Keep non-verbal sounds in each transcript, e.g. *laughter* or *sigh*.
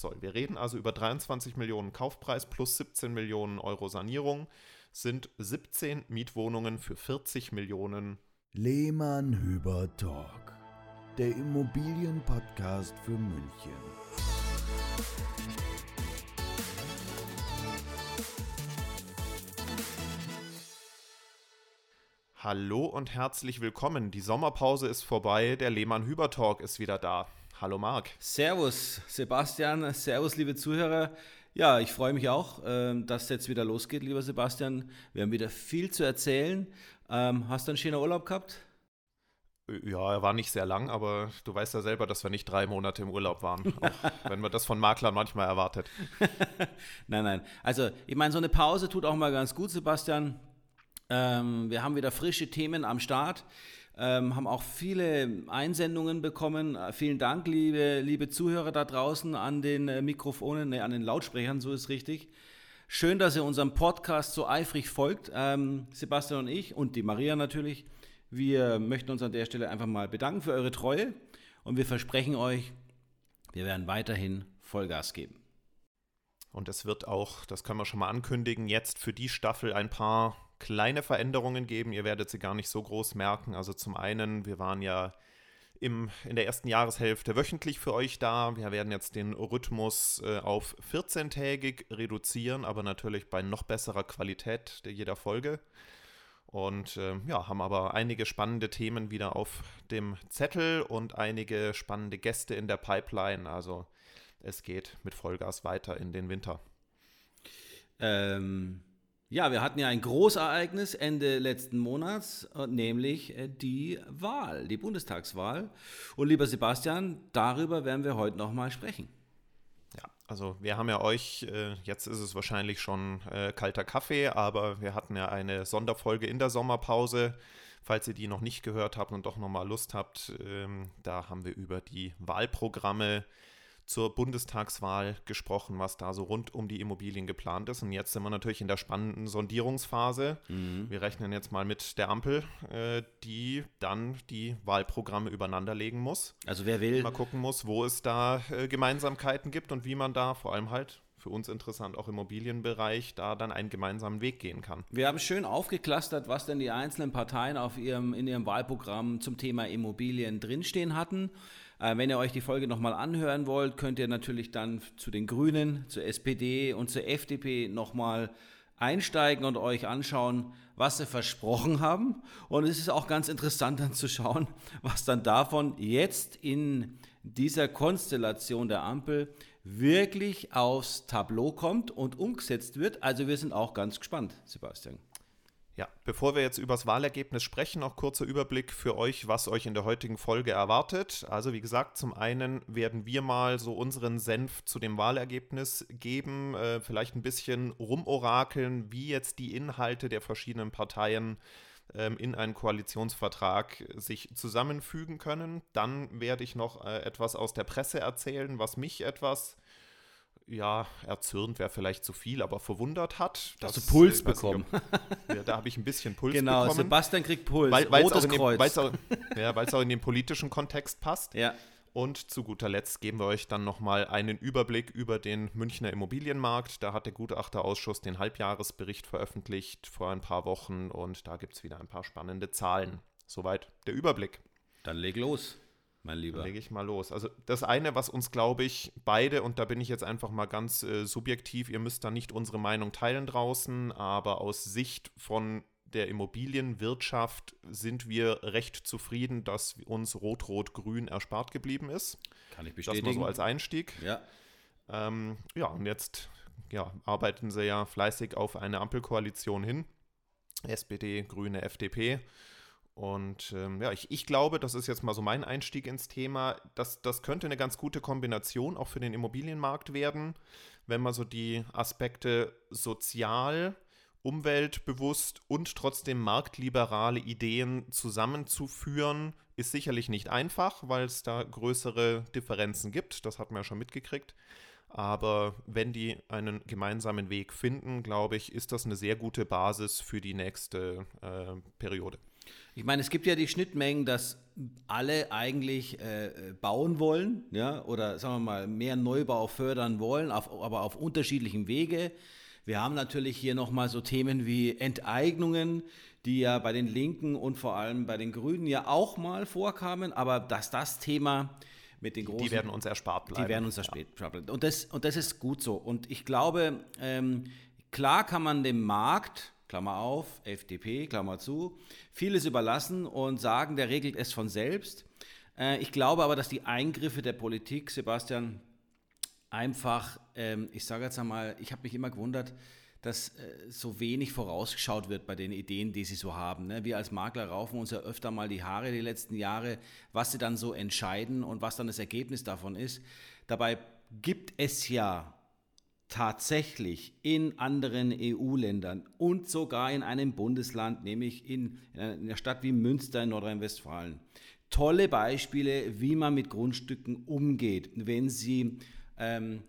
soll. Wir reden also über 23 Millionen Kaufpreis plus 17 Millionen Euro Sanierung, sind 17 Mietwohnungen für 40 Millionen. Lehmann Hüber Talk, der Immobilienpodcast für München. Hallo und herzlich willkommen. Die Sommerpause ist vorbei, der Lehmann Hüber Talk ist wieder da. Hallo Marc. Servus Sebastian, servus liebe Zuhörer. Ja, ich freue mich auch, ähm, dass es jetzt wieder losgeht, lieber Sebastian. Wir haben wieder viel zu erzählen. Ähm, hast du einen schönen Urlaub gehabt? Ja, er war nicht sehr lang, aber du weißt ja selber, dass wir nicht drei Monate im Urlaub waren. *laughs* Auch wenn man das von Maklern manchmal erwartet. *laughs* nein, nein. Also, ich meine, so eine Pause tut auch mal ganz gut, Sebastian. Ähm, wir haben wieder frische Themen am Start. Ähm, haben auch viele Einsendungen bekommen. Äh, vielen Dank, liebe, liebe Zuhörer da draußen an den äh, Mikrofonen, ne, an den Lautsprechern, so ist richtig. Schön, dass ihr unserem Podcast so eifrig folgt, ähm, Sebastian und ich und die Maria natürlich. Wir möchten uns an der Stelle einfach mal bedanken für eure Treue und wir versprechen euch, wir werden weiterhin Vollgas geben. Und es wird auch, das können wir schon mal ankündigen, jetzt für die Staffel ein paar kleine Veränderungen geben. Ihr werdet sie gar nicht so groß merken. Also zum einen, wir waren ja im, in der ersten Jahreshälfte wöchentlich für euch da. Wir werden jetzt den Rhythmus äh, auf 14-tägig reduzieren, aber natürlich bei noch besserer Qualität jeder Folge. Und äh, ja, haben aber einige spannende Themen wieder auf dem Zettel und einige spannende Gäste in der Pipeline. Also es geht mit Vollgas weiter in den Winter. Ähm, ja, wir hatten ja ein Großereignis Ende letzten Monats, äh, nämlich äh, die Wahl, die Bundestagswahl. Und lieber Sebastian, darüber werden wir heute nochmal sprechen. Ja, also wir haben ja euch, äh, jetzt ist es wahrscheinlich schon kalter Kaffee, aber wir hatten ja eine Sonderfolge in der Sommerpause. Falls ihr die noch nicht gehört habt und doch nochmal Lust habt, ähm, da haben wir über die Wahlprogramme zur Bundestagswahl gesprochen, was da so rund um die Immobilien geplant ist. Und jetzt sind wir natürlich in der spannenden Sondierungsphase. Mhm. Wir rechnen jetzt mal mit der Ampel, äh, die dann die Wahlprogramme übereinander legen muss. Also wer will. Mal gucken muss, wo es da äh, Gemeinsamkeiten gibt und wie man da vor allem halt für uns interessant auch im Immobilienbereich da dann einen gemeinsamen Weg gehen kann. Wir haben schön aufgeklustert, was denn die einzelnen Parteien auf ihrem, in ihrem Wahlprogramm zum Thema Immobilien drinstehen hatten. Äh, wenn ihr euch die Folge nochmal anhören wollt, könnt ihr natürlich dann zu den Grünen, zur SPD und zur FDP nochmal einsteigen und euch anschauen, was sie versprochen haben. Und es ist auch ganz interessant dann zu schauen, was dann davon jetzt in dieser Konstellation der Ampel wirklich aufs Tableau kommt und umgesetzt wird. Also wir sind auch ganz gespannt, Sebastian. Ja, bevor wir jetzt über das Wahlergebnis sprechen, noch kurzer Überblick für euch, was euch in der heutigen Folge erwartet. Also wie gesagt, zum einen werden wir mal so unseren Senf zu dem Wahlergebnis geben, äh, vielleicht ein bisschen rumorakeln, wie jetzt die Inhalte der verschiedenen Parteien ähm, in einen Koalitionsvertrag sich zusammenfügen können. Dann werde ich noch äh, etwas aus der Presse erzählen, was mich etwas ja, erzürnt wäre vielleicht zu viel, aber verwundert hat. Hast du Puls bekommen? Nicht, ja, da habe ich ein bisschen Puls genau, bekommen. Genau, Sebastian kriegt Puls. Weil, Rotes auch Kreuz. Weil's auch, ja, weil es auch in den politischen Kontext passt. Ja. Und zu guter Letzt geben wir euch dann nochmal einen Überblick über den Münchner Immobilienmarkt. Da hat der Gutachterausschuss den Halbjahresbericht veröffentlicht vor ein paar Wochen und da gibt es wieder ein paar spannende Zahlen. Soweit der Überblick. Dann leg los mein Lieber. Lege ich mal los. Also das eine, was uns, glaube ich, beide, und da bin ich jetzt einfach mal ganz äh, subjektiv, ihr müsst da nicht unsere Meinung teilen draußen, aber aus Sicht von der Immobilienwirtschaft sind wir recht zufrieden, dass uns Rot-Rot-Grün erspart geblieben ist. Kann ich bestätigen. Das mal so als Einstieg. Ja. Ähm, ja, und jetzt ja, arbeiten sie ja fleißig auf eine Ampelkoalition hin. SPD, Grüne, FDP. Und ähm, ja, ich, ich glaube, das ist jetzt mal so mein Einstieg ins Thema, dass das könnte eine ganz gute Kombination auch für den Immobilienmarkt werden, wenn man so die Aspekte sozial, umweltbewusst und trotzdem marktliberale Ideen zusammenzuführen, ist sicherlich nicht einfach, weil es da größere Differenzen gibt. Das hat man ja schon mitgekriegt. Aber wenn die einen gemeinsamen Weg finden, glaube ich, ist das eine sehr gute Basis für die nächste äh, Periode. Ich meine, es gibt ja die Schnittmengen, dass alle eigentlich äh, bauen wollen, ja, oder sagen wir mal, mehr Neubau fördern wollen, auf, aber auf unterschiedlichem Wege. Wir haben natürlich hier nochmal so Themen wie Enteignungen, die ja bei den Linken und vor allem bei den Grünen ja auch mal vorkamen, aber dass das Thema mit den großen. Die werden uns erspart bleiben. Die werden uns erspart bleiben. Und das, und das ist gut so. Und ich glaube, ähm, klar kann man dem Markt, Klammer auf, FDP, Klammer zu, vieles überlassen und sagen, der regelt es von selbst. Äh, ich glaube aber, dass die Eingriffe der Politik, Sebastian, einfach, ähm, ich sage jetzt einmal, ich habe mich immer gewundert, dass äh, so wenig vorausgeschaut wird bei den Ideen, die sie so haben. Ne? Wir als Makler raufen uns ja öfter mal die Haare die letzten Jahre, was sie dann so entscheiden und was dann das Ergebnis davon ist. Dabei gibt es ja tatsächlich in anderen EU-Ländern und sogar in einem Bundesland, nämlich in, in einer Stadt wie Münster in Nordrhein-Westfalen, tolle Beispiele, wie man mit Grundstücken umgeht, wenn sie ähm,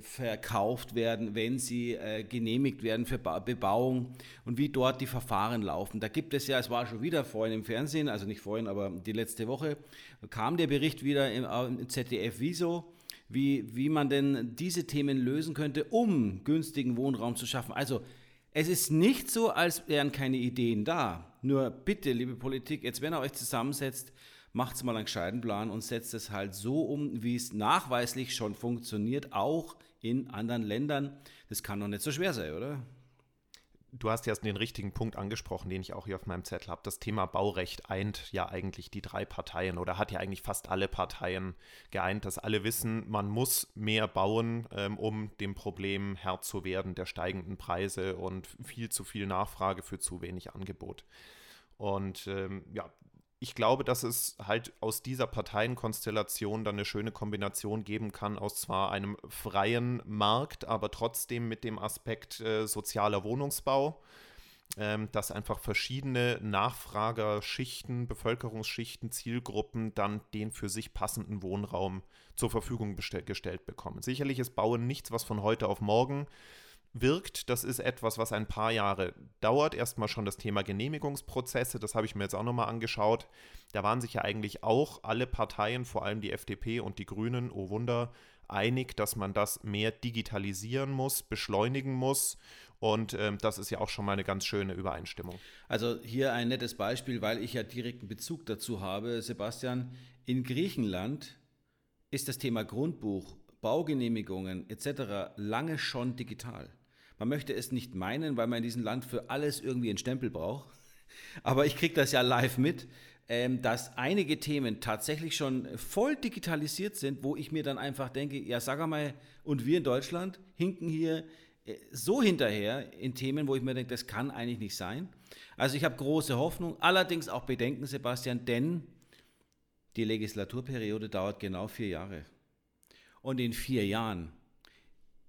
verkauft werden, wenn sie äh, genehmigt werden für ba Bebauung und wie dort die Verfahren laufen. Da gibt es ja, es war schon wieder vorhin im Fernsehen, also nicht vorhin, aber die letzte Woche, kam der Bericht wieder im, im ZDF Wieso, wie, wie man denn diese Themen lösen könnte, um günstigen Wohnraum zu schaffen. Also es ist nicht so, als wären keine Ideen da. Nur bitte, liebe Politik, jetzt wenn ihr euch zusammensetzt, macht mal einen gescheiten Plan und setzt es halt so um, wie es nachweislich schon funktioniert, auch in anderen Ländern. Das kann doch nicht so schwer sein, oder? Du hast ja den richtigen Punkt angesprochen, den ich auch hier auf meinem Zettel habe. Das Thema Baurecht eint ja eigentlich die drei Parteien oder hat ja eigentlich fast alle Parteien geeint, dass alle wissen, man muss mehr bauen, ähm, um dem Problem Herr zu werden der steigenden Preise und viel zu viel Nachfrage für zu wenig Angebot. Und ähm, ja, ich glaube, dass es halt aus dieser Parteienkonstellation dann eine schöne Kombination geben kann aus zwar einem freien Markt, aber trotzdem mit dem Aspekt äh, sozialer Wohnungsbau, ähm, dass einfach verschiedene Nachfragerschichten, Bevölkerungsschichten, Zielgruppen dann den für sich passenden Wohnraum zur Verfügung gestellt bekommen. Sicherlich ist Bauen nichts, was von heute auf morgen wirkt. Das ist etwas, was ein paar Jahre dauert. Erstmal schon das Thema Genehmigungsprozesse, das habe ich mir jetzt auch nochmal angeschaut. Da waren sich ja eigentlich auch alle Parteien, vor allem die FDP und die Grünen, oh Wunder, einig, dass man das mehr digitalisieren muss, beschleunigen muss. Und ähm, das ist ja auch schon mal eine ganz schöne Übereinstimmung. Also hier ein nettes Beispiel, weil ich ja direkten Bezug dazu habe. Sebastian, in Griechenland ist das Thema Grundbuch, Baugenehmigungen etc. lange schon digital. Man möchte es nicht meinen, weil man in diesem Land für alles irgendwie einen Stempel braucht. *laughs* Aber ich kriege das ja live mit, ähm, dass einige Themen tatsächlich schon voll digitalisiert sind, wo ich mir dann einfach denke, ja, sag einmal, und wir in Deutschland hinken hier äh, so hinterher in Themen, wo ich mir denke, das kann eigentlich nicht sein. Also ich habe große Hoffnung, allerdings auch Bedenken, Sebastian, denn die Legislaturperiode dauert genau vier Jahre. Und in vier Jahren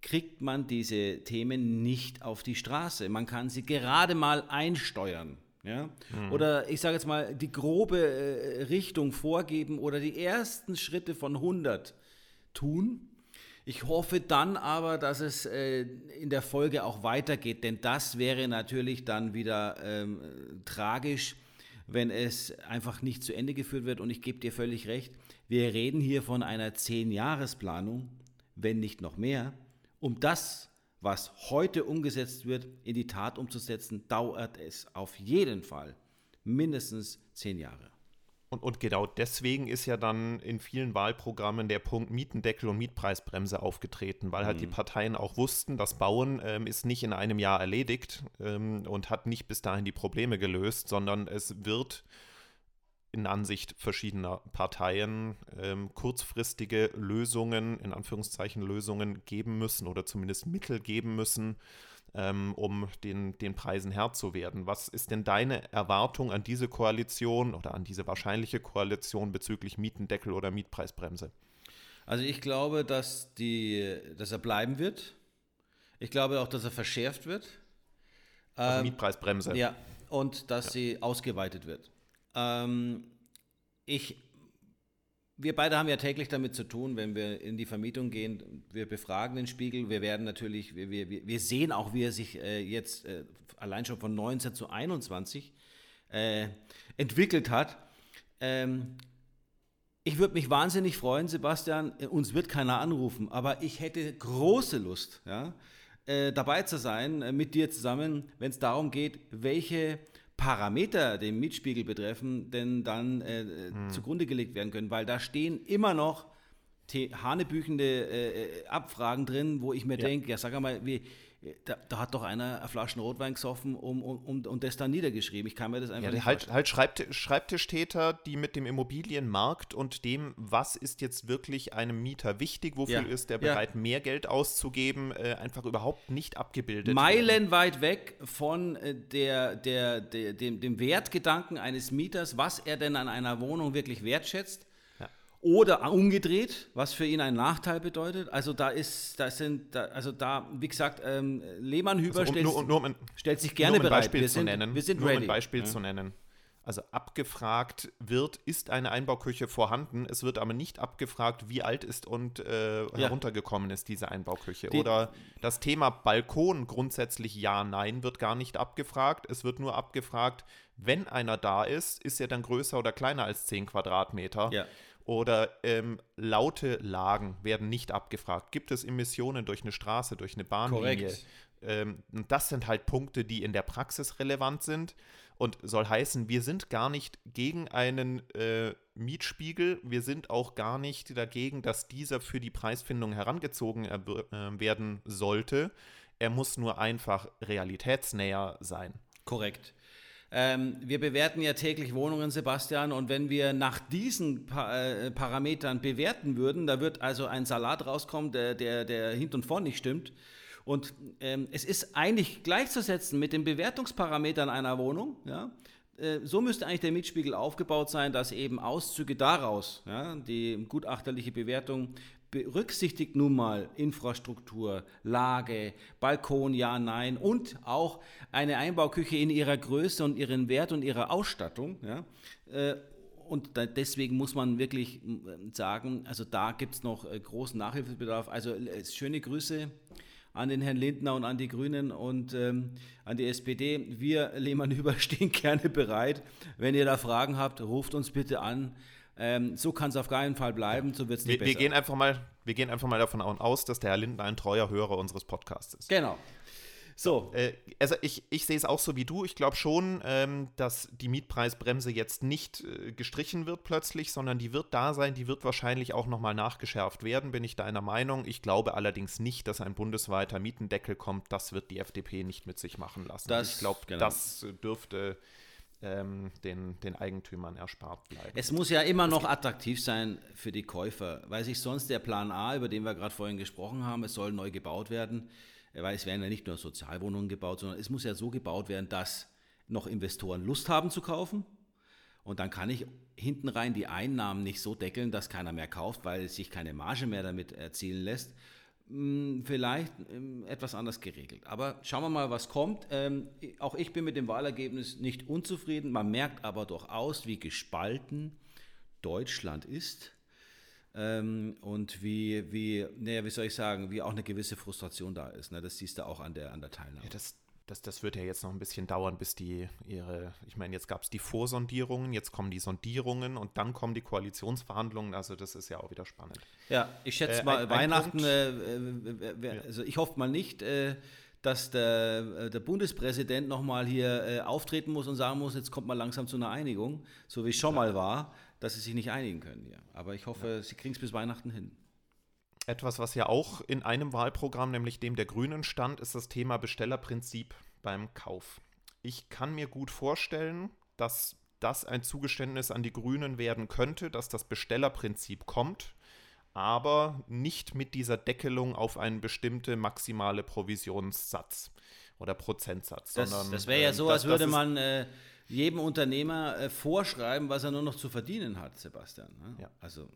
kriegt man diese Themen nicht auf die Straße. Man kann sie gerade mal einsteuern. Ja? Mhm. Oder ich sage jetzt mal, die grobe äh, Richtung vorgeben oder die ersten Schritte von 100 tun. Ich hoffe dann aber, dass es äh, in der Folge auch weitergeht, denn das wäre natürlich dann wieder ähm, tragisch, wenn es einfach nicht zu Ende geführt wird. Und ich gebe dir völlig recht, wir reden hier von einer Zehn-Jahres-Planung, wenn nicht noch mehr. Um das, was heute umgesetzt wird, in die Tat umzusetzen, dauert es auf jeden Fall mindestens zehn Jahre. Und, und, genau deswegen ist ja dann in vielen Wahlprogrammen der Punkt Mietendeckel und Mietpreisbremse aufgetreten, weil halt mhm. die Parteien auch wussten, das Bauen ähm, ist nicht in einem Jahr erledigt ähm, und hat nicht bis dahin die Probleme gelöst, sondern es wird in Ansicht verschiedener Parteien ähm, kurzfristige Lösungen, in Anführungszeichen Lösungen geben müssen oder zumindest Mittel geben müssen, ähm, um den, den Preisen Herr zu werden. Was ist denn deine Erwartung an diese Koalition oder an diese wahrscheinliche Koalition bezüglich Mietendeckel oder Mietpreisbremse? Also ich glaube, dass, die, dass er bleiben wird. Ich glaube auch, dass er verschärft wird. Also ähm, Mietpreisbremse. Ja, und dass ja. sie ausgeweitet wird. Ähm, ich, wir beide haben ja täglich damit zu tun, wenn wir in die Vermietung gehen. Wir befragen den Spiegel. Wir werden natürlich, wir, wir, wir sehen auch, wie er sich äh, jetzt äh, allein schon von 19 zu 21 äh, entwickelt hat. Ähm, ich würde mich wahnsinnig freuen, Sebastian. Uns wird keiner anrufen, aber ich hätte große Lust, ja, äh, dabei zu sein äh, mit dir zusammen, wenn es darum geht, welche Parameter den Mietspiegel betreffen, denn dann äh, hm. zugrunde gelegt werden können, weil da stehen immer noch hanebüchende äh, Abfragen drin, wo ich mir ja. denke, ja sag mal, wie, da, da, hat doch einer eine Flaschen Rotwein gesoffen um, um, um, und das dann niedergeschrieben. Ich kann mir das einfach ja, nicht halt, halt Schreibtisch, Schreibtischtäter, die mit dem Immobilienmarkt und dem, was ist jetzt wirklich einem Mieter wichtig, wofür ja. ist der bereit, ja. mehr Geld auszugeben, äh, einfach überhaupt nicht abgebildet. Meilenweit weg von äh, der, der, der, dem, dem Wertgedanken eines Mieters, was er denn an einer Wohnung wirklich wertschätzt oder umgedreht, was für ihn einen Nachteil bedeutet. Also da ist, da sind, da, also da, wie gesagt, ähm, Lehmann-Hüber also um, stellt, nur, nur um stellt, sich gerne nur um bereit. Beispiel wir zu sind, nennen, wir sind nur ready. Um ein Beispiel ja. zu nennen. Also abgefragt wird, ist eine Einbauküche vorhanden. Es wird aber nicht abgefragt, wie alt ist und äh, ja. heruntergekommen ist diese Einbauküche. Die, Oder das Thema Balkon grundsätzlich ja, nein, wird gar nicht abgefragt. Es wird nur abgefragt, wenn einer da ist, ist er dann größer oder kleiner als 10 Quadratmeter. Ja. Oder ähm, laute Lagen werden nicht abgefragt. Gibt es Emissionen durch eine Straße, durch eine Bahnlinie? Ähm, das sind halt Punkte, die in der Praxis relevant sind. Und soll heißen, wir sind gar nicht gegen einen äh, Mietspiegel. Wir sind auch gar nicht dagegen, dass dieser für die Preisfindung herangezogen äh, werden sollte. Er muss nur einfach realitätsnäher sein. Korrekt. Ähm, wir bewerten ja täglich Wohnungen, Sebastian, und wenn wir nach diesen pa äh, Parametern bewerten würden, da wird also ein Salat rauskommen, der, der, der hinten und vorne nicht stimmt. Und ähm, es ist eigentlich gleichzusetzen mit den Bewertungsparametern einer Wohnung. Ja? Äh, so müsste eigentlich der Mietspiegel aufgebaut sein, dass eben Auszüge daraus, ja, die gutachterliche Bewertung berücksichtigt nun mal Infrastruktur, Lage, Balkon, ja, nein und auch eine Einbauküche in ihrer Größe und ihren Wert und ihrer Ausstattung. Ja, äh, und deswegen muss man wirklich sagen, also da gibt es noch äh, großen Nachhilfebedarf. Also äh, schöne Grüße an den Herrn Lindner und an die Grünen und ähm, an die SPD. Wir, Lehmann Über, stehen *laughs* gerne bereit. Wenn ihr da Fragen habt, ruft uns bitte an. Ähm, so kann es auf keinen Fall bleiben, so wird es nicht wir, besser. Wir gehen, einfach mal, wir gehen einfach mal davon aus, dass der Herr Lindner ein treuer Hörer unseres Podcasts ist. Genau. So. Äh, also ich, ich sehe es auch so wie du. Ich glaube schon, ähm, dass die Mietpreisbremse jetzt nicht äh, gestrichen wird plötzlich, sondern die wird da sein, die wird wahrscheinlich auch nochmal nachgeschärft werden, bin ich deiner Meinung. Ich glaube allerdings nicht, dass ein bundesweiter Mietendeckel kommt. Das wird die FDP nicht mit sich machen lassen. Das, ich glaube, genau. das dürfte ähm, den, den Eigentümern erspart bleiben. Es muss ja immer noch attraktiv sein für die Käufer, weil sich sonst der Plan A, über den wir gerade vorhin gesprochen haben, es soll neu gebaut werden, weil es werden ja nicht nur Sozialwohnungen gebaut, sondern es muss ja so gebaut werden, dass noch Investoren Lust haben zu kaufen. Und dann kann ich hinten rein die Einnahmen nicht so deckeln, dass keiner mehr kauft, weil sich keine Marge mehr damit erzielen lässt. Vielleicht ähm, etwas anders geregelt. Aber schauen wir mal, was kommt. Ähm, auch ich bin mit dem Wahlergebnis nicht unzufrieden. Man merkt aber durchaus, wie gespalten Deutschland ist. Ähm, und wie, wie, naja, wie soll ich sagen, wie auch eine gewisse Frustration da ist. Ne? Das siehst du auch an der, an der Teilnahme. Ja, das, das, das wird ja jetzt noch ein bisschen dauern, bis die ihre, ich meine, jetzt gab es die Vorsondierungen, jetzt kommen die Sondierungen und dann kommen die Koalitionsverhandlungen, also das ist ja auch wieder spannend. Ja, ich schätze äh, mal, ein, Weihnachten, ein äh, äh, also ich hoffe mal nicht, äh, dass der, äh, der Bundespräsident nochmal hier äh, auftreten muss und sagen muss, jetzt kommt mal langsam zu einer Einigung, so wie es schon ja. mal war, dass sie sich nicht einigen können hier. Aber ich hoffe, ja. sie kriegen es bis Weihnachten hin. Etwas, was ja auch in einem Wahlprogramm, nämlich dem der Grünen stand, ist das Thema Bestellerprinzip beim Kauf. Ich kann mir gut vorstellen, dass das ein Zugeständnis an die Grünen werden könnte, dass das Bestellerprinzip kommt, aber nicht mit dieser Deckelung auf einen bestimmten maximale Provisionssatz oder Prozentsatz. Das, das wäre ja ähm, so, als würde man äh, jedem Unternehmer äh, vorschreiben, was er nur noch zu verdienen hat, Sebastian. Ne? Ja. Also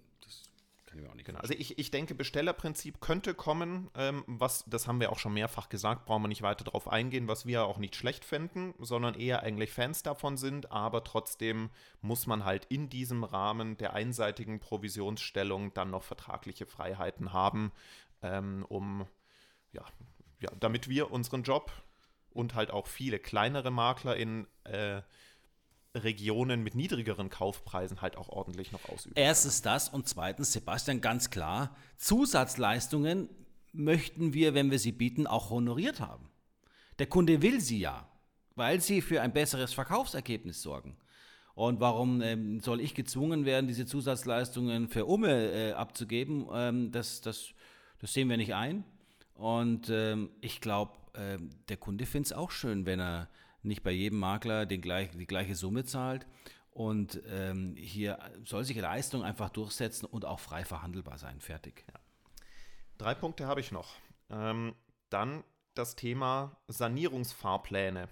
kann ich mir auch nicht genau. Also ich, ich denke, Bestellerprinzip könnte kommen, ähm, was, das haben wir auch schon mehrfach gesagt, brauchen wir nicht weiter darauf eingehen, was wir auch nicht schlecht fänden, sondern eher eigentlich Fans davon sind, aber trotzdem muss man halt in diesem Rahmen der einseitigen Provisionsstellung dann noch vertragliche Freiheiten haben, ähm, um, ja, ja, damit wir unseren Job und halt auch viele kleinere Makler in äh, Regionen mit niedrigeren Kaufpreisen halt auch ordentlich noch ausüben. Erstens das und zweitens, Sebastian, ganz klar, Zusatzleistungen möchten wir, wenn wir sie bieten, auch honoriert haben. Der Kunde will sie ja, weil sie für ein besseres Verkaufsergebnis sorgen. Und warum ähm, soll ich gezwungen werden, diese Zusatzleistungen für Umme äh, abzugeben? Ähm, das, das, das sehen wir nicht ein. Und ähm, ich glaube, ähm, der Kunde findet es auch schön, wenn er nicht bei jedem Makler den gleich, die gleiche Summe zahlt. Und ähm, hier soll sich Leistung einfach durchsetzen und auch frei verhandelbar sein. Fertig. Ja. Drei Punkte habe ich noch. Ähm, dann das Thema Sanierungsfahrpläne,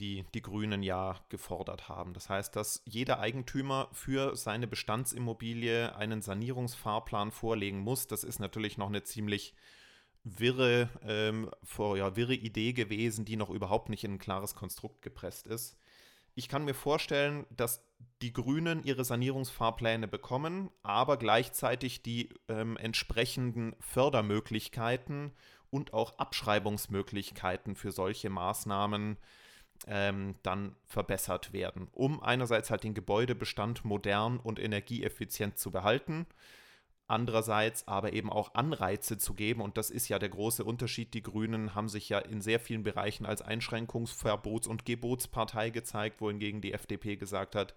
die die Grünen ja gefordert haben. Das heißt, dass jeder Eigentümer für seine Bestandsimmobilie einen Sanierungsfahrplan vorlegen muss. Das ist natürlich noch eine ziemlich wirre, ähm, vor, ja, wirre Idee gewesen, die noch überhaupt nicht in ein klares Konstrukt gepresst ist. Ich kann mir vorstellen, dass die Grünen ihre Sanierungsfahrpläne bekommen, aber gleichzeitig die ähm, entsprechenden Fördermöglichkeiten und auch Abschreibungsmöglichkeiten für solche Maßnahmen ähm, dann verbessert werden, um einerseits halt den Gebäudebestand modern und energieeffizient zu behalten andererseits aber eben auch Anreize zu geben. Und das ist ja der große Unterschied. Die Grünen haben sich ja in sehr vielen Bereichen als Einschränkungs-, Verbots- und Gebotspartei gezeigt, wohingegen die FDP gesagt hat,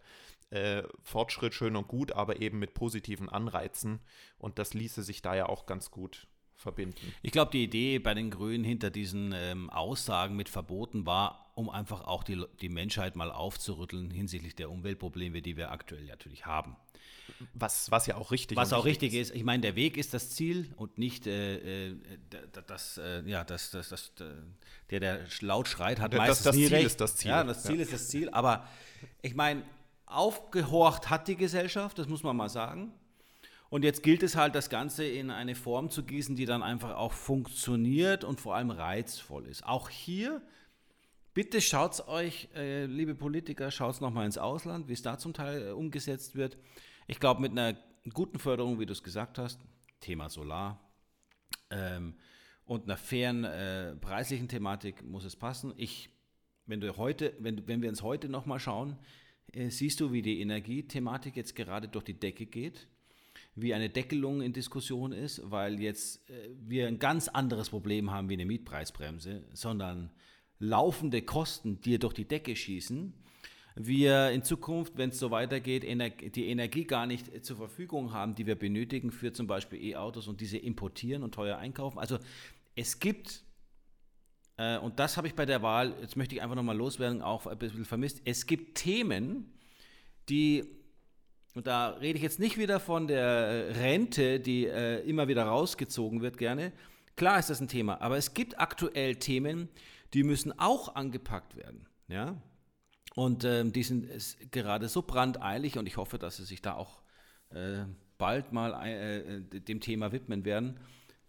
äh, Fortschritt schön und gut, aber eben mit positiven Anreizen. Und das ließe sich da ja auch ganz gut verbinden. Ich glaube, die Idee bei den Grünen hinter diesen ähm, Aussagen mit Verboten war, um einfach auch die, die Menschheit mal aufzurütteln hinsichtlich der Umweltprobleme, die wir aktuell natürlich haben. Was, was ja auch richtig Was auch richtig ist. ist. Ich meine, der Weg ist das Ziel und nicht äh, äh das, äh, ja, das, das, das, der, der laut schreit, hat meistens das, das nie Ziel recht. ist das Ziel. Ja, das Ziel ja. ist das Ziel. Aber ich meine, aufgehorcht hat die Gesellschaft, das muss man mal sagen. Und jetzt gilt es halt, das Ganze in eine Form zu gießen, die dann einfach auch funktioniert und vor allem reizvoll ist. Auch hier, bitte schaut es euch, äh, liebe Politiker, schaut es nochmal ins Ausland, wie es da zum Teil äh, umgesetzt wird. Ich glaube, mit einer guten Förderung, wie du es gesagt hast, Thema Solar ähm, und einer fairen äh, preislichen Thematik muss es passen. Ich, wenn du heute, wenn, wenn wir uns heute nochmal schauen, äh, siehst du, wie die Energiethematik jetzt gerade durch die Decke geht, wie eine Deckelung in Diskussion ist, weil jetzt äh, wir ein ganz anderes Problem haben wie eine Mietpreisbremse, sondern laufende Kosten, die durch die Decke schießen wir in Zukunft, wenn es so weitergeht, die Energie gar nicht zur Verfügung haben, die wir benötigen für zum Beispiel E-Autos und diese importieren und teuer einkaufen. Also es gibt, äh, und das habe ich bei der Wahl, jetzt möchte ich einfach nochmal loswerden, auch ein bisschen vermisst, es gibt Themen, die, und da rede ich jetzt nicht wieder von der Rente, die äh, immer wieder rausgezogen wird gerne, klar ist das ein Thema, aber es gibt aktuell Themen, die müssen auch angepackt werden. Ja, und ähm, die sind gerade so brandeilig und ich hoffe, dass sie sich da auch äh, bald mal äh, äh, dem Thema widmen werden,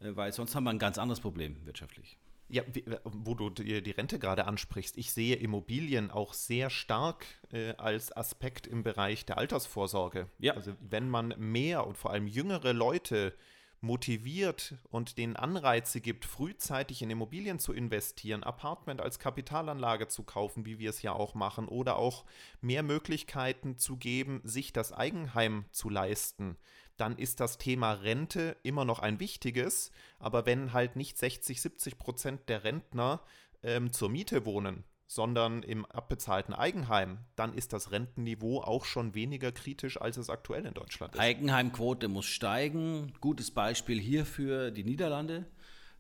äh, weil sonst haben wir ein ganz anderes Problem wirtschaftlich. Ja, wo du die Rente gerade ansprichst, ich sehe Immobilien auch sehr stark äh, als Aspekt im Bereich der Altersvorsorge. Ja. Also wenn man mehr und vor allem jüngere Leute motiviert und denen Anreize gibt, frühzeitig in Immobilien zu investieren, Apartment als Kapitalanlage zu kaufen, wie wir es ja auch machen, oder auch mehr Möglichkeiten zu geben, sich das Eigenheim zu leisten, dann ist das Thema Rente immer noch ein wichtiges. Aber wenn halt nicht 60, 70 Prozent der Rentner ähm, zur Miete wohnen, sondern im abbezahlten Eigenheim, dann ist das Rentenniveau auch schon weniger kritisch, als es aktuell in Deutschland ist. Eigenheimquote muss steigen. Gutes Beispiel hierfür die Niederlande.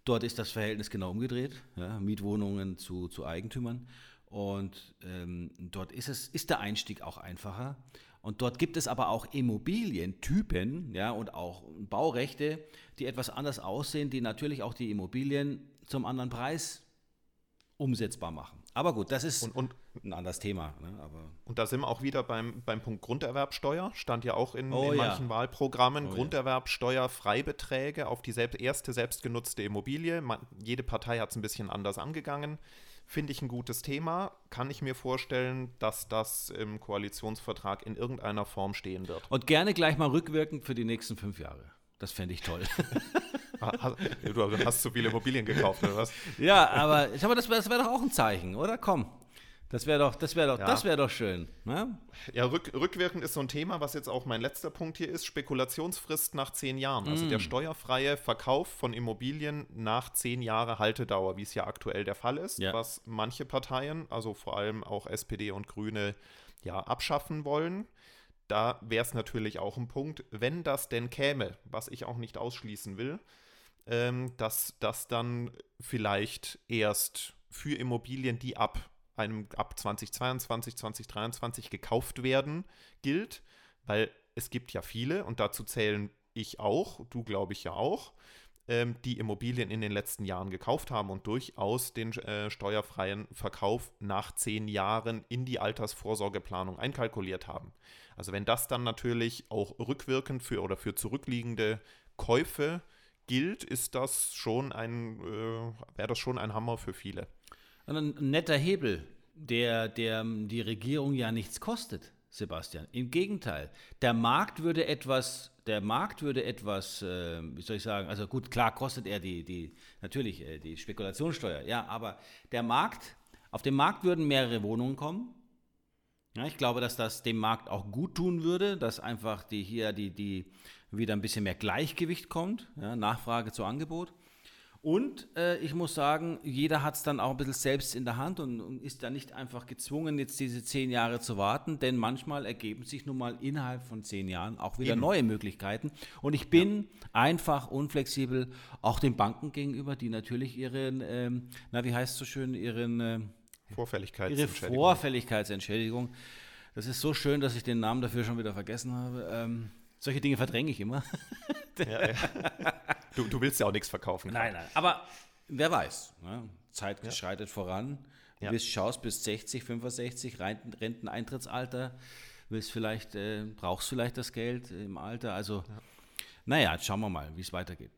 Dort ist das Verhältnis genau umgedreht, ja, Mietwohnungen zu, zu Eigentümern. Und ähm, dort ist, es, ist der Einstieg auch einfacher. Und dort gibt es aber auch Immobilientypen ja, und auch Baurechte, die etwas anders aussehen, die natürlich auch die Immobilien zum anderen Preis umsetzbar machen. Aber gut, das ist und, und, ein anderes Thema. Ne? Aber und da sind wir auch wieder beim, beim Punkt Grunderwerbsteuer. Stand ja auch in, oh, in manchen ja. Wahlprogrammen. Oh, Grunderwerbsteuer, Freibeträge auf die selbst, erste selbstgenutzte Immobilie. Man, jede Partei hat es ein bisschen anders angegangen. Finde ich ein gutes Thema. Kann ich mir vorstellen, dass das im Koalitionsvertrag in irgendeiner Form stehen wird. Und gerne gleich mal rückwirkend für die nächsten fünf Jahre. Das fände ich toll. *laughs* du hast zu viele Immobilien gekauft, oder was? Ja, aber, aber das, das wäre doch auch ein Zeichen, oder? Komm. Das wäre doch, das wäre doch, Ja. das wäre doch schön. Ne? Ja, rück, rückwirkend ist so ein Thema, was jetzt auch mein letzter Punkt hier ist, Spekulationsfrist nach zehn Jahren. Also Mm. der steuerfreie Verkauf von Immobilien nach zehn Jahre Haltedauer, wie es ja aktuell der Fall ist, Ja. was manche Parteien, also vor allem auch SPD und Grüne, ja, abschaffen wollen. Da wäre es natürlich auch ein Punkt, wenn das denn käme, was ich auch nicht ausschließen will, ähm, dass das dann vielleicht erst für Immobilien, die ab einem ab 2022, 2023 gekauft werden, gilt, weil es gibt ja viele und dazu zählen ich auch, du glaube ich ja auch, ähm, die Immobilien in den letzten Jahren gekauft haben und durchaus den äh, steuerfreien Verkauf nach zehn Jahren in die Altersvorsorgeplanung einkalkuliert haben. Also wenn das dann natürlich auch rückwirkend für oder für zurückliegende Käufe gilt, ist das schon ein, äh, wäre das schon ein Hammer für viele. Ein netter Hebel, der, der die Regierung ja nichts kostet, Sebastian. Im Gegenteil, der Markt würde etwas, der Markt würde etwas, äh, wie soll ich sagen, also gut, klar kostet er die, die natürlich äh, die Spekulationssteuer, ja, aber der Markt, auf dem Markt würden mehrere Wohnungen kommen. Ja, ich glaube, dass das dem Markt auch gut tun würde, dass einfach die hier die, die wieder ein bisschen mehr Gleichgewicht kommt, ja, Nachfrage zu Angebot. Und äh, ich muss sagen, jeder hat es dann auch ein bisschen selbst in der Hand und, und ist da nicht einfach gezwungen, jetzt diese zehn Jahre zu warten, denn manchmal ergeben sich nun mal innerhalb von zehn Jahren auch wieder Eben. neue Möglichkeiten. Und ich bin einfach unflexibel, auch den Banken gegenüber, die natürlich ihren, ähm, na wie heißt es so schön, ihren, ihre Vorfälligkeitsentschädigung. Vorfälligkeitsentschädigung. Das ist so schön, dass ich den Namen dafür schon wieder vergessen habe. Ähm, solche Dinge verdränge ich immer. *laughs* ja, ja. Du, du willst ja auch nichts verkaufen. Nein, nein. Aber wer weiß. Ne? Zeit schreitet voran. Du Ja. bist, schaust bis 60, 65, Renten- Renteneintrittsalter, willst vielleicht, äh, brauchst vielleicht das Geld im Alter. Also, naja, jetzt schauen wir mal, wie es weitergeht.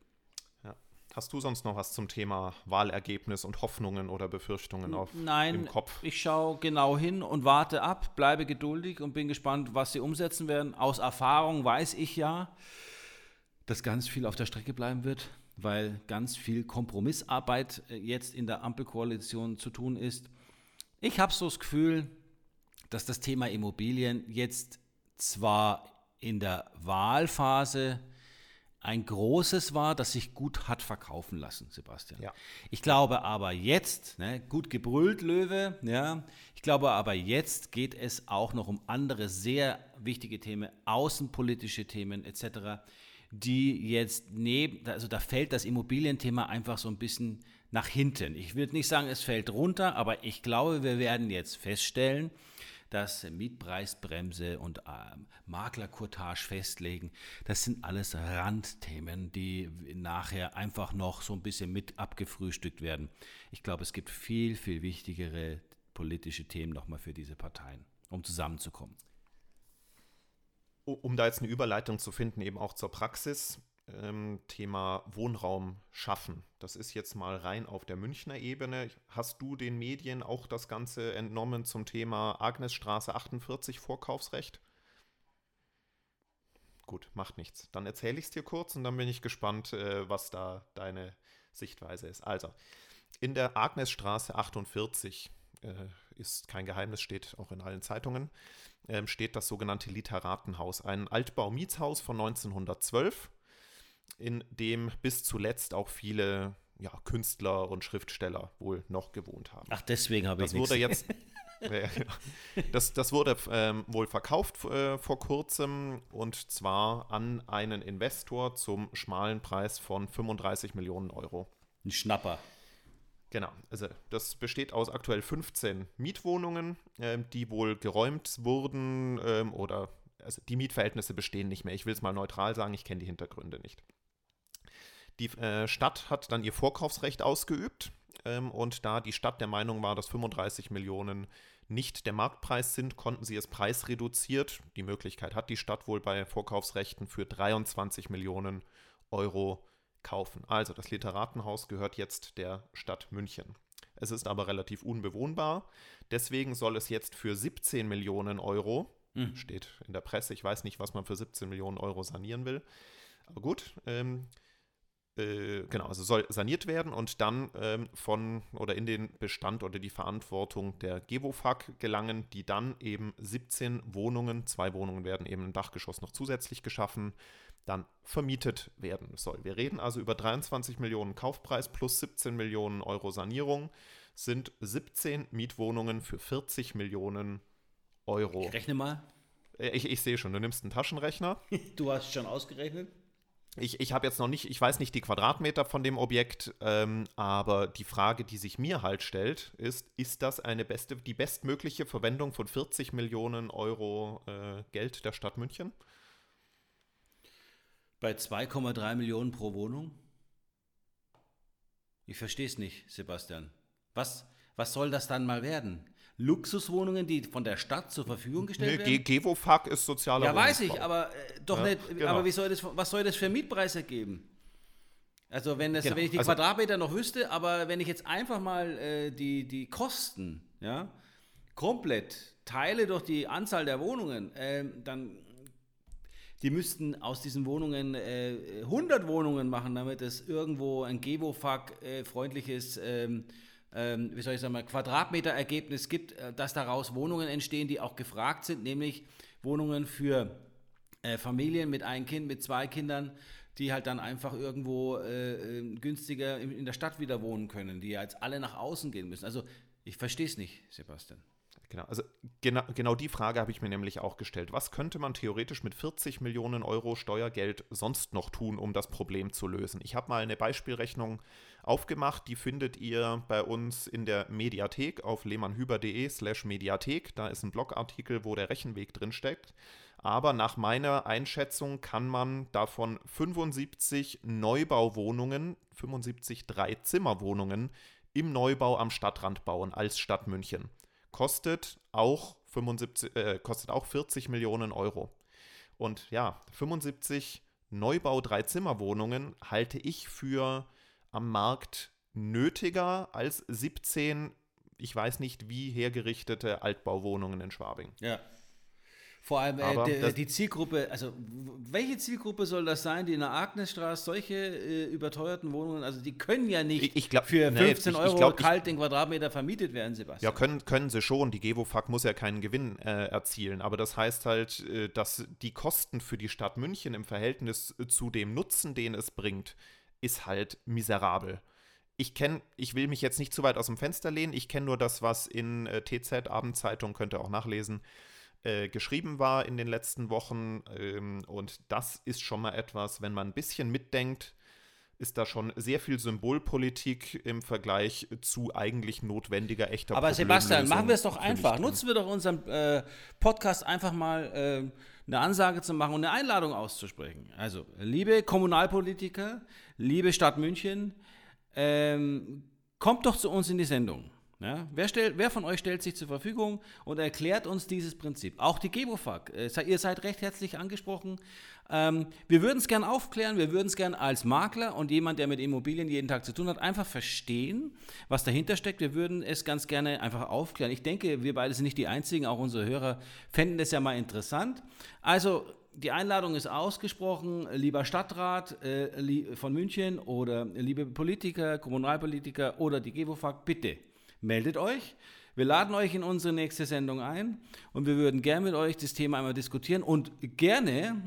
Hast du sonst noch was zum Thema Wahlergebnis und Hoffnungen oder Befürchtungen auf Nein, im Kopf? ich schaue genau hin und warte ab, bleibe geduldig und bin gespannt, was sie umsetzen werden. Aus Erfahrung weiß ich ja, dass ganz viel auf der Strecke bleiben wird, weil ganz viel Kompromissarbeit äh, jetzt in der Ampelkoalition zu tun ist. Ich habe so das Gefühl, dass das Thema Immobilien jetzt zwar in der Wahlphase ein großes war, das sich gut hat verkaufen lassen, Sebastian. Ja. Ich glaube aber jetzt, ne, gut gebrüllt, Löwe, ja, ich glaube aber jetzt geht es auch noch um andere sehr wichtige Themen, außenpolitische Themen etc., die jetzt neben, also da fällt das Immobilienthema einfach so ein bisschen nach hinten. Ich würde nicht sagen, es fällt runter, aber ich glaube, wir werden jetzt feststellen, dass Mietpreisbremse und Maklercourtage festlegen, das sind alles Randthemen, die nachher einfach noch so ein bisschen mit abgefrühstückt werden. Ich glaube, es gibt viel, viel wichtigere politische Themen nochmal für diese Parteien, um zusammenzukommen. Um da jetzt eine Überleitung zu finden, eben auch zur Praxis, ähm, Thema Wohnraum schaffen. Das ist jetzt mal rein auf der Münchner Ebene. Hast du den Medien auch das Ganze entnommen zum Thema Agnesstraße 48 Vorkaufsrecht? Gut, macht nichts. Dann erzähle ich es dir kurz und dann bin ich gespannt, äh, was da deine Sichtweise ist. Also, in der Agnesstraße 48 äh, ist kein Geheimnis, steht auch in allen Zeitungen, ähm, steht das sogenannte Literatenhaus, ein Altbau-Mietshaus von 1912, in dem bis zuletzt auch viele ja, Künstler und Schriftsteller wohl noch gewohnt haben. Ach, deswegen habe ich Das wurde nichts. jetzt. *laughs* Genau. das, das wurde ähm, wohl verkauft äh, vor kurzem und zwar an einen Investor zum schmalen Preis von 35 Millionen Euro. Ein Schnapper. Genau, also das besteht aus aktuell 15 Mietwohnungen, ähm, die wohl geräumt wurden ähm, oder also die Mietverhältnisse bestehen nicht mehr. Ich will es mal neutral sagen, ich kenne die Hintergründe nicht. Die äh, Stadt hat dann ihr Vorkaufsrecht ausgeübt ähm, und da die Stadt der Meinung war, dass 35 Millionen nicht der Marktpreis sind, konnten sie es preisreduziert. Die Möglichkeit hat die Stadt wohl bei Vorkaufsrechten für 23 Millionen Euro kaufen. Also das Literatenhaus gehört jetzt der Stadt München. Es ist aber relativ unbewohnbar. Deswegen soll es jetzt für 17 Millionen Euro, Mhm. steht in der Presse, ich weiß nicht, was man für 17 Millionen Euro sanieren will, aber gut, ähm, äh, genau, also soll saniert werden und dann ähm, von oder in den Bestand oder die Verantwortung der Gewofag gelangen, die dann eben 17 Wohnungen, zwei Wohnungen werden eben im Dachgeschoss noch zusätzlich geschaffen, dann vermietet werden soll. Wir reden also über 23 Millionen Kaufpreis plus 17 Millionen Euro Sanierung, sind 17 Mietwohnungen für 40 Millionen Euro. Ich rechne mal. Äh, ich, ich sehe schon, du nimmst einen Taschenrechner. *laughs* Du hast schon ausgerechnet. Ich, ich habe jetzt noch nicht, ich weiß nicht die Quadratmeter von dem Objekt, ähm, aber die Frage, die sich mir halt stellt, ist, ist das eine beste, die bestmögliche Verwendung von 40 Millionen Euro äh, Geld der Stadt München? Bei 2,3 Millionen pro Wohnung? Ich verstehe es nicht, Sebastian. Was, was soll das dann mal werden? Luxuswohnungen, die von der Stadt zur Verfügung gestellt Nee, werden? Gewofag ist sozialer Ja, weiß ich, aber äh, doch Ja, nicht. genau. Aber wie soll das, was soll das für Mietpreis ergeben? Also wenn, das, Genau, wenn ich die also- Quadratmeter noch wüsste, aber wenn ich jetzt einfach mal äh, die, die Kosten ja, komplett teile durch die Anzahl der Wohnungen, ähm, dann die müssten aus diesen Wohnungen äh, 100 Wohnungen machen, damit es irgendwo ein Gewofag-freundliches, ähm, ähm, wie soll ich sagen, mal, Quadratmeter-Ergebnis gibt, äh, dass daraus Wohnungen entstehen, die auch gefragt sind, nämlich Wohnungen für äh, Familien mit einem Kind, mit zwei Kindern, die halt dann einfach irgendwo äh, äh, günstiger in, in der Stadt wieder wohnen können, die ja jetzt alle nach außen gehen müssen. Also ich verstehe es nicht, Sebastian. Genau, also genau, genau die Frage habe ich mir nämlich auch gestellt. Was könnte man theoretisch mit 40 Millionen Euro Steuergeld sonst noch tun, um das Problem zu lösen? Ich habe mal eine Beispielrechnung aufgemacht, die findet ihr bei uns in der Mediathek auf lehmannhüber.de slash Mediathek. Da ist ein Blogartikel, wo der Rechenweg drin steckt. Aber nach meiner Einschätzung kann man davon 75 Neubauwohnungen, 75 Drei-Zimmer-Wohnungen im Neubau am Stadtrand bauen als Stadt München kostet auch 75, äh, kostet auch 40 Millionen Euro. Und ja, 75 Neubau Dreizimmerwohnungen halte ich für am Markt nötiger als 17, ich weiß nicht wie hergerichtete Altbauwohnungen in Schwabing. Ja. Vor allem äh, das- die Zielgruppe, also welche Zielgruppe soll das sein, die in der Agnesstraße solche äh, überteuerten Wohnungen, also die können ja nicht Ich- glaub- für nee, 15 ich- ich Euro glaub, ich- kalt den Quadratmeter vermietet werden, Ja, Sebastian. können, können sie schon. Die Gewofag muss ja keinen Gewinn äh, erzielen. Aber das heißt halt, äh, dass die Kosten für die Stadt München im Verhältnis äh, zu dem Nutzen, den es bringt, ist halt miserabel. Ich kenne, ich will mich jetzt nicht zu weit aus dem Fenster lehnen. Ich kenne nur das, was in äh, TZ Abendzeitung, könnt ihr auch nachlesen, äh, geschrieben war in den letzten Wochen. Ähm, und das ist schon mal etwas, wenn man ein bisschen mitdenkt, ist da schon sehr viel Symbolpolitik im Vergleich zu eigentlich notwendiger, echter Aber Sebastian, machen wir es doch einfach. Nutzen wir doch unseren äh, Podcast einfach mal äh, eine Ansage zu machen und eine Einladung auszusprechen. Also, liebe Kommunalpolitiker, liebe Stadt München, ähm, kommt doch zu uns in die Sendung. Ja? Wer, stellt, wer von euch stellt sich zur Verfügung und erklärt uns dieses Prinzip? Auch die Gebofag. Äh, ihr seid recht herzlich angesprochen. Ähm, wir würden es gern aufklären, wir würden es gern als Makler und jemand, der mit Immobilien jeden Tag zu tun hat, einfach verstehen, was dahinter steckt. Wir würden es ganz gerne einfach aufklären. Ich denke, wir beide sind nicht die Einzigen, auch unsere Hörer fänden das ja mal interessant. Also, die Einladung ist ausgesprochen, lieber Stadtrat äh, von München oder liebe Politiker, Kommunalpolitiker oder die Gewofag, bitte meldet euch. Wir laden euch in unsere nächste Sendung ein und wir würden gerne mit euch das Thema einmal diskutieren und gerne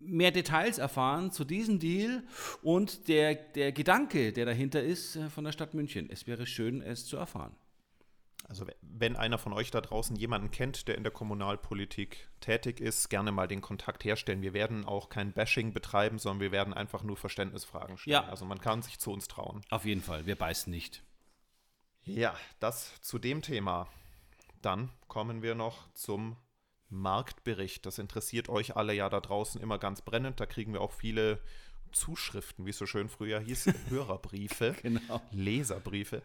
mehr Details erfahren zu diesem Deal und der, der Gedanke, der dahinter ist äh, von der Stadt München. Es wäre schön, es zu erfahren. Also we- wenn einer von euch da draußen jemanden kennt, der in der Kommunalpolitik tätig ist, gerne mal den Kontakt herstellen. Wir werden auch kein Bashing betreiben, sondern wir werden einfach nur Verständnisfragen stellen. Ja. Also man kann sich zu uns trauen. Auf jeden Fall, wir beißen nicht. Ja, das zu dem Thema. Dann kommen wir noch zum Marktbericht. Das interessiert euch alle ja da draußen immer ganz brennend. Da kriegen wir auch viele Zuschriften, wie es so schön früher hieß, *laughs* Hörerbriefe, Genau. Leserbriefe.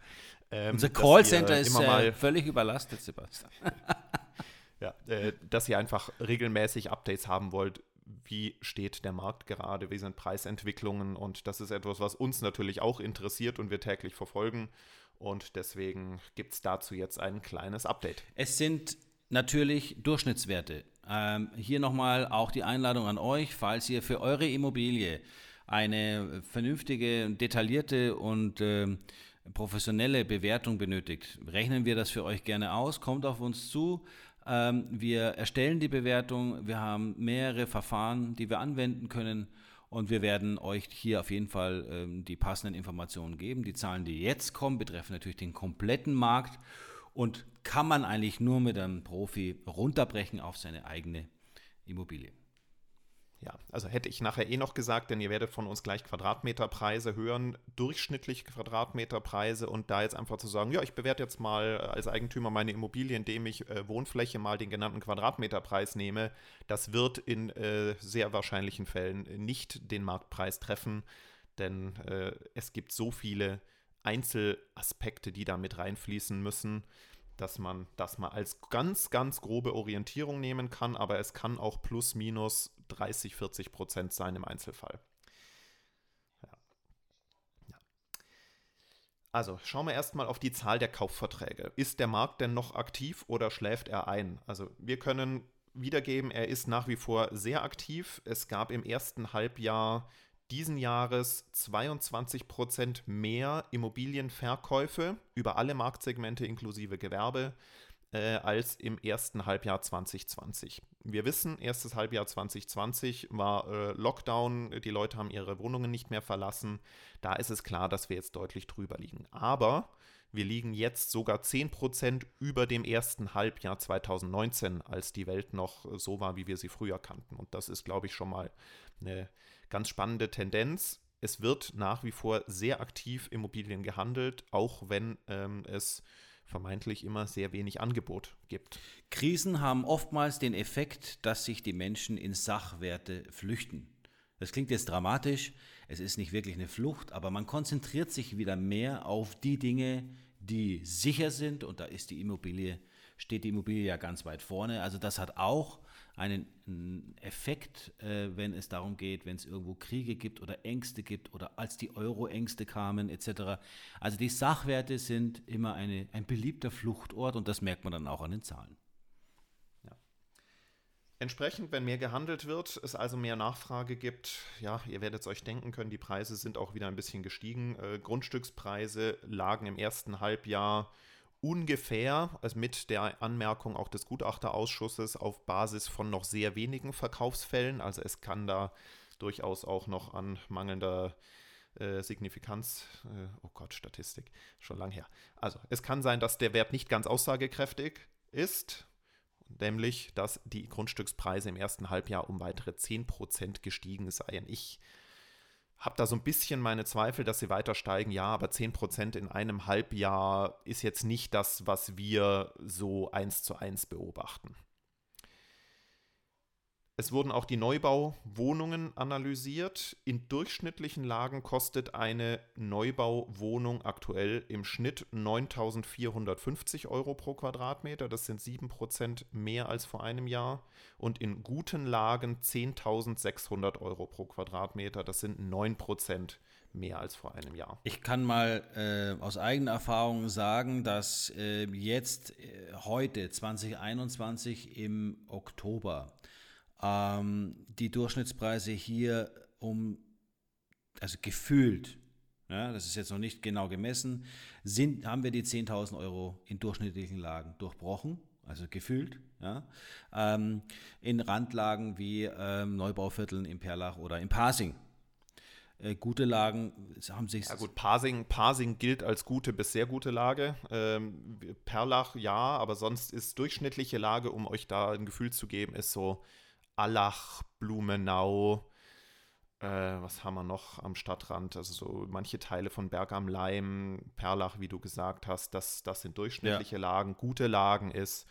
Ähm, Unser Callcenter ist immer äh, völlig überlastet, Sebastian. *laughs* Ja, äh, dass ihr einfach regelmäßig Updates haben wollt. Wie steht der Markt gerade? Wie sind Preisentwicklungen? Und das ist etwas, was uns natürlich auch interessiert und wir täglich verfolgen. Und deswegen gibt es dazu jetzt ein kleines Update. Es sind natürlich Durchschnittswerte. Ähm, hier nochmal auch die Einladung an euch, falls ihr für eure Immobilie eine vernünftige, detaillierte und äh, professionelle Bewertung benötigt, rechnen wir das für euch gerne aus. Kommt auf uns zu. Ähm, wir erstellen die Bewertung. Wir haben mehrere Verfahren, die wir anwenden können. Und wir werden euch hier auf jeden Fall ähm, die passenden Informationen geben. Die Zahlen, die jetzt kommen, betreffen natürlich den kompletten Markt und kann man eigentlich nur mit einem Profi runterbrechen auf seine eigene Immobilie. Ja, also hätte ich nachher eh noch gesagt, denn ihr werdet von uns gleich Quadratmeterpreise hören, durchschnittliche Quadratmeterpreise und da jetzt einfach zu sagen, ja, ich bewerte jetzt mal als Eigentümer meine Immobilie, indem ich äh, Wohnfläche mal den genannten Quadratmeterpreis nehme, das wird in äh, sehr wahrscheinlichen Fällen nicht den Marktpreis treffen, denn äh, es gibt so viele Einzelaspekte, die da mit reinfließen müssen dass man das mal als ganz, ganz grobe Orientierung nehmen kann, aber es kann auch plus minus 30, 40 Prozent sein im Einzelfall. Ja. Ja. Also schauen wir erstmal auf die Zahl der Kaufverträge. Ist der Markt denn noch aktiv oder schläft er ein? Also wir können wiedergeben, er ist nach wie vor sehr aktiv. Es gab im ersten Halbjahr diesen Jahres 22 Prozent mehr Immobilienverkäufe über alle Marktsegmente inklusive Gewerbe äh, als im ersten Halbjahr 2020. Wir wissen, erstes Halbjahr 2020 war äh, Lockdown, die Leute haben ihre Wohnungen nicht mehr verlassen. Da ist es klar, dass wir jetzt deutlich drüber liegen. Aber wir liegen jetzt sogar 10% über dem ersten Halbjahr 2019, als die Welt noch so war, wie wir sie früher kannten. Und das ist, glaube ich, schon mal eine ganz spannende Tendenz. Es wird nach wie vor sehr aktiv Immobilien gehandelt, auch wenn ähm, es vermeintlich immer sehr wenig Angebot gibt. Krisen haben oftmals den Effekt, dass sich die Menschen in Sachwerte flüchten. Das klingt jetzt dramatisch, es ist nicht wirklich eine Flucht, aber man konzentriert sich wieder mehr auf die Dinge, die sicher sind und da ist die Immobilie, steht die Immobilie ja ganz weit vorne. Also das hat auch einen Effekt, äh, wenn es darum geht, wenn es irgendwo Kriege gibt oder Ängste gibt oder als die Euro-Ängste kamen etc. Also die Sachwerte sind immer eine, ein beliebter Fluchtort und das merkt man dann auch an den Zahlen. Entsprechend, wenn mehr gehandelt wird, es also mehr Nachfrage gibt, ja, ihr werdet es euch denken können, die Preise sind auch wieder ein bisschen gestiegen. Äh, Grundstückspreise lagen im ersten Halbjahr ungefähr, also mit der Anmerkung auch des Gutachterausschusses, auf Basis von noch sehr wenigen Verkaufsfällen. Also es kann da durchaus auch noch an mangelnder äh, Signifikanz, äh, oh Gott, Statistik, schon lang her. Also es kann sein, dass der Wert nicht ganz aussagekräftig ist, nämlich dass die Grundstückspreise im ersten Halbjahr um weitere 10% gestiegen seien. Ich habe da so ein bisschen meine Zweifel, dass sie weiter steigen. Ja, aber 10% in einem Halbjahr ist jetzt nicht das, was wir so eins zu eins beobachten. Es wurden auch die Neubauwohnungen analysiert. In durchschnittlichen Lagen kostet eine Neubauwohnung aktuell im Schnitt 9.450 Euro pro Quadratmeter. Das sind 7% mehr als vor einem Jahr. Und in guten Lagen 10.600 Euro pro Quadratmeter. Das sind 9% mehr als vor einem Jahr. Ich kann mal äh, aus eigener Erfahrung sagen, dass äh, jetzt äh, heute 2021 im Oktober ähm, die Durchschnittspreise hier um, also gefühlt, ja, das ist jetzt noch nicht genau gemessen, sind, haben wir die 10.000 Euro in durchschnittlichen Lagen durchbrochen, also gefühlt. Ja, ähm, in Randlagen wie ähm, Neubauvierteln in Perlach oder in Pasing. Äh, gute Lagen haben sich. Ja gut, Parsing, Parsing gilt als gute bis sehr gute Lage. Ähm, Perlach ja, aber sonst ist durchschnittliche Lage, um euch da ein Gefühl zu geben, ist so Allach, Blumenau, äh, was haben wir noch am Stadtrand? Also so manche Teile von Berg am Leim, Perlach, wie du gesagt hast, das, das sind durchschnittliche ja. Lagen, gute Lagen ist.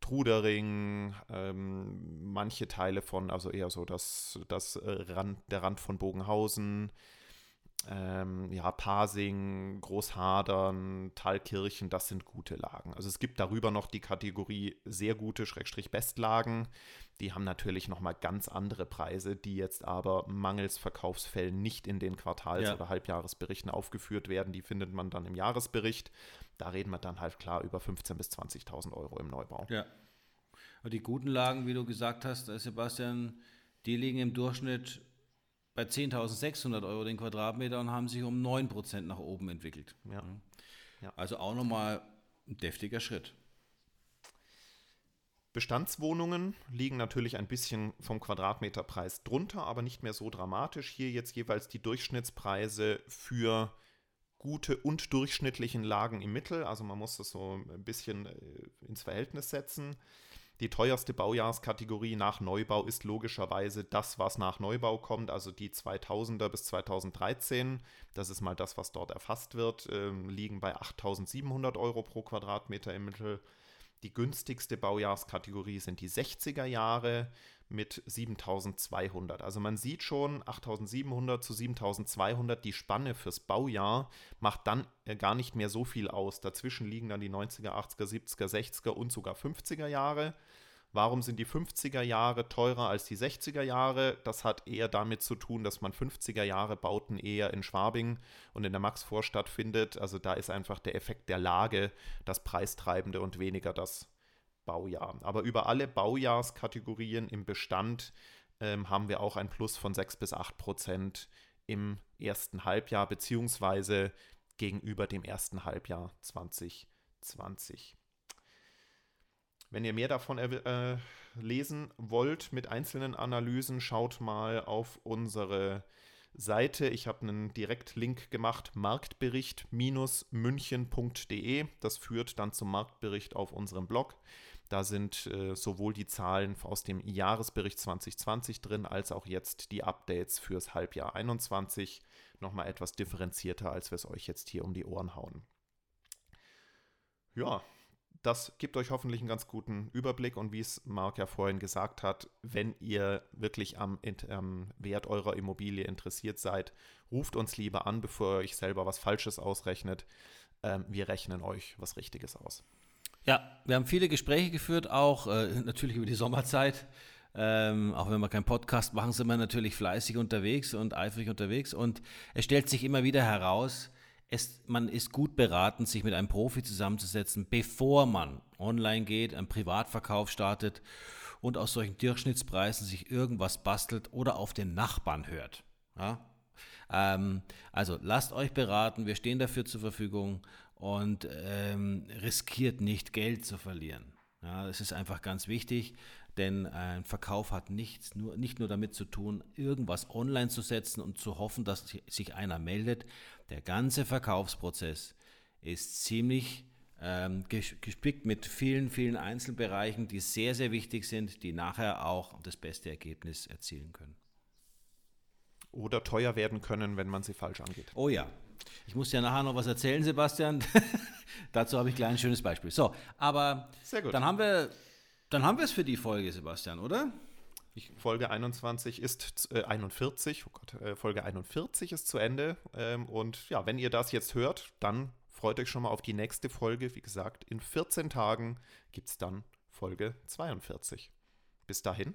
Trudering, ähm, manche Teile von, also eher so das, das Rand, der Rand von Bogenhausen, ähm, ja, Pasing, Großhadern, Thalkirchen, das sind gute Lagen. Also es gibt darüber noch die Kategorie sehr gute, Schrägstrich Bestlagen. Die haben natürlich nochmal ganz andere Preise, die jetzt aber mangels Verkaufsfällen nicht in den Quartals- ja. oder Halbjahresberichten aufgeführt werden. Die findet man dann im Jahresbericht. Da reden wir dann halt klar über 15.000 bis 20.000 Euro im Neubau. Ja. Und die guten Lagen, wie du gesagt hast, Sebastian, die liegen im Durchschnitt bei 10.600 Euro den Quadratmeter und haben sich um 9% nach oben entwickelt. Ja. Ja. Also auch nochmal ein deftiger Schritt. Bestandswohnungen liegen natürlich ein bisschen vom Quadratmeterpreis drunter, aber nicht mehr so dramatisch. Hier jetzt jeweils die Durchschnittspreise für gute und durchschnittlichen Lagen im Mittel. Also man muss das so ein bisschen äh, ins Verhältnis setzen. Die teuerste Baujahrskategorie nach Neubau ist logischerweise das, was nach Neubau kommt, also die 2000er bis 2013. Das ist mal das, was dort erfasst wird, äh, liegen bei 8700 Euro pro Quadratmeter im Mittel. Die günstigste Baujahrskategorie sind die 60er Jahre mit 7200. Also man sieht schon 8700 zu 7200, die Spanne fürs Baujahr macht dann äh, gar nicht mehr so viel aus. Dazwischen liegen dann die 90er, 80er, 70er, 60er und sogar 50er Jahre. Warum sind die 50er Jahre teurer als die 60er Jahre? Das hat eher damit zu tun, dass man 50er Jahre Bauten eher in Schwabing und in der Maxvorstadt findet. Also da ist einfach der Effekt der Lage das Preistreibende und weniger das Baujahr. Aber über alle Baujahrskategorien im Bestand ähm, haben wir auch ein Plus von 6 bis 8 Prozent im ersten Halbjahr, beziehungsweise gegenüber dem ersten Halbjahr 2020. Wenn ihr mehr davon äh, lesen wollt mit einzelnen Analysen, schaut mal auf unsere Seite. Ich habe einen Direktlink gemacht, marktbericht-münchen.de. Das führt dann zum Marktbericht auf unserem Blog. Da sind äh, sowohl die Zahlen aus dem Jahresbericht 2020 drin, als auch jetzt die Updates fürs Halbjahr 21. Nochmal etwas differenzierter, als wir es euch jetzt hier um die Ohren hauen. Ja, das gibt euch hoffentlich einen ganz guten Überblick und wie es Marc ja vorhin gesagt hat, wenn ihr wirklich am, am Wert eurer Immobilie interessiert seid, ruft uns lieber an, bevor ihr euch selber was Falsches ausrechnet. Ähm, wir rechnen euch was Richtiges aus. Ja, wir haben viele Gespräche geführt, auch äh, natürlich über die Sommerzeit. Ähm, auch wenn wir keinen Podcast machen, sind wir natürlich fleißig unterwegs und eifrig unterwegs. Und es stellt sich immer wieder heraus, es, man ist gut beraten, sich mit einem Profi zusammenzusetzen, bevor man online geht, einen Privatverkauf startet und aus solchen Durchschnittspreisen sich irgendwas bastelt oder auf den Nachbarn hört. Ja? Ähm, also lasst euch beraten, wir stehen dafür zur Verfügung und ähm, riskiert nicht Geld zu verlieren. Ja, das ist einfach ganz wichtig, denn ein Verkauf hat nichts, nur, nicht nur damit zu tun, irgendwas online zu setzen und zu hoffen, dass sich einer meldet. Der ganze Verkaufsprozess ist ziemlich ähm, gespickt mit vielen, vielen Einzelbereichen, die sehr, sehr wichtig sind, die nachher auch das beste Ergebnis erzielen können. Oder teuer werden können, wenn man sie falsch angeht. Oh ja, ich muss ja nachher noch was erzählen, Sebastian. *laughs* Dazu habe ich gleich ein schönes Beispiel. So, aber dann haben wir dann haben wir es für die Folge, Sebastian, oder? Folge 21 ist äh, 41, oh Gott, äh, Folge 41 ist zu Ende. Ähm, und ja, wenn ihr das jetzt hört, dann freut euch schon mal auf die nächste Folge. Wie gesagt, in 14 Tagen gibt es dann Folge 42. Bis dahin,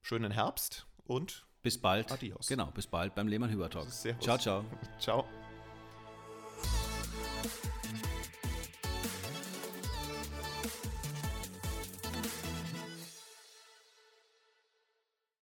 schönen Herbst und bis bald. Adios. Genau, bis bald beim Lehmann Hüber Talk. Ciao, ciao. *laughs* ciao.